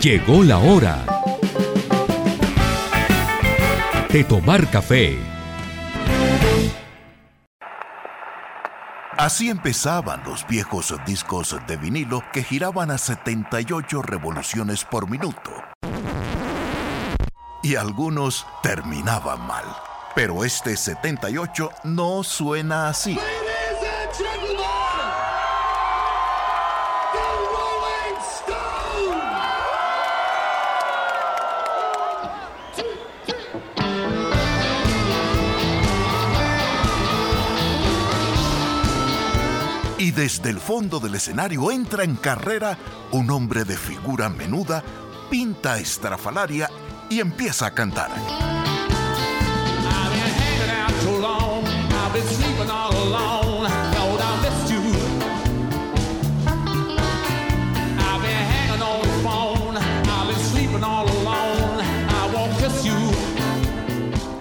Llegó la hora de tomar café. Así empezaban los viejos discos de vinilo que giraban a 78 revoluciones por minuto. Y algunos terminaban mal. Pero este 78 no suena así. Y desde el fondo del escenario entra en carrera un hombre de figura menuda, pinta estrafalaria y empieza a cantar.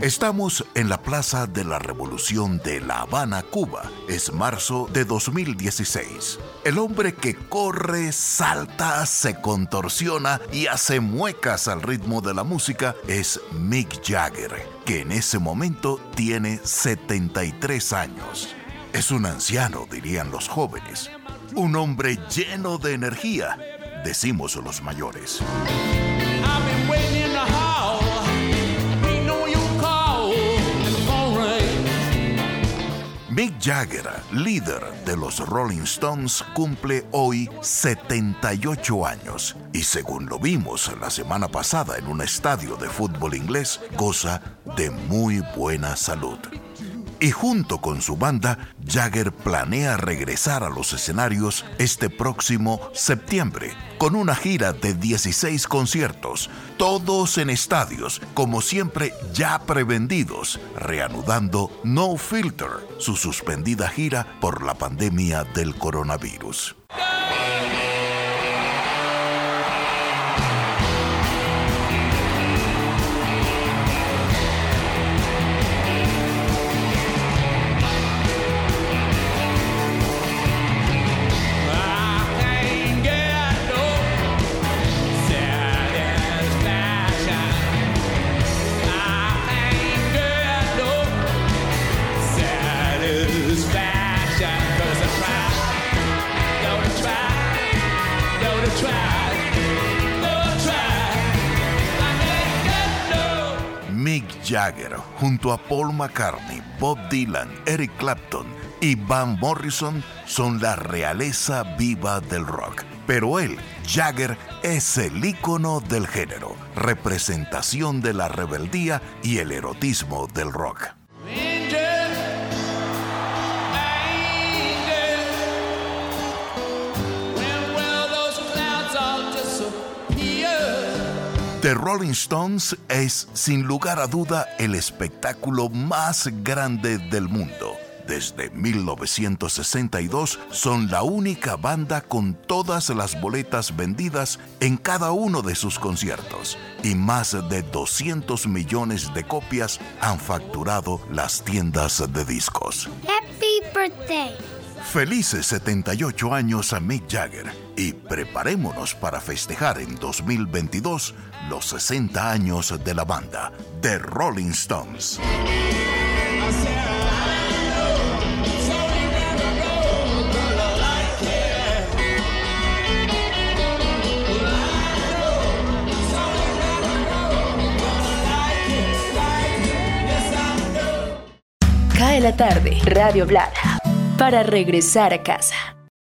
Estamos en la Plaza de la Revolución de La Habana, Cuba. Es marzo de 2016. El hombre que corre, salta, se contorsiona y hace muecas al ritmo de la música es Mick Jagger, que en ese momento tiene 73 años. Es un anciano, dirían los jóvenes. Un hombre lleno de energía, decimos los mayores. Jagger, líder de los Rolling Stones, cumple hoy 78 años. Y según lo vimos la semana pasada en un estadio de fútbol inglés, goza de muy buena salud y junto con su banda, Jagger planea regresar a los escenarios este próximo septiembre con una gira de 16 conciertos, todos en estadios, como siempre ya prevendidos, reanudando No Filter, su suspendida gira por la pandemia del coronavirus. Jagger junto a Paul McCartney, Bob Dylan, Eric Clapton y Van Morrison son la realeza viva del rock. Pero él, Jagger, es el ícono del género, representación de la rebeldía y el erotismo del rock. The Rolling Stones es, sin lugar a duda, el espectáculo más grande del mundo. Desde 1962 son la única banda con todas las boletas vendidas en cada uno de sus conciertos y más de 200 millones de copias han facturado las tiendas de discos. Happy birthday. Felices 78 años a Mick Jagger y preparémonos para festejar en 2022 los 60 años de la banda, The Rolling Stones. Cae la tarde, Radio Blada, para regresar a casa.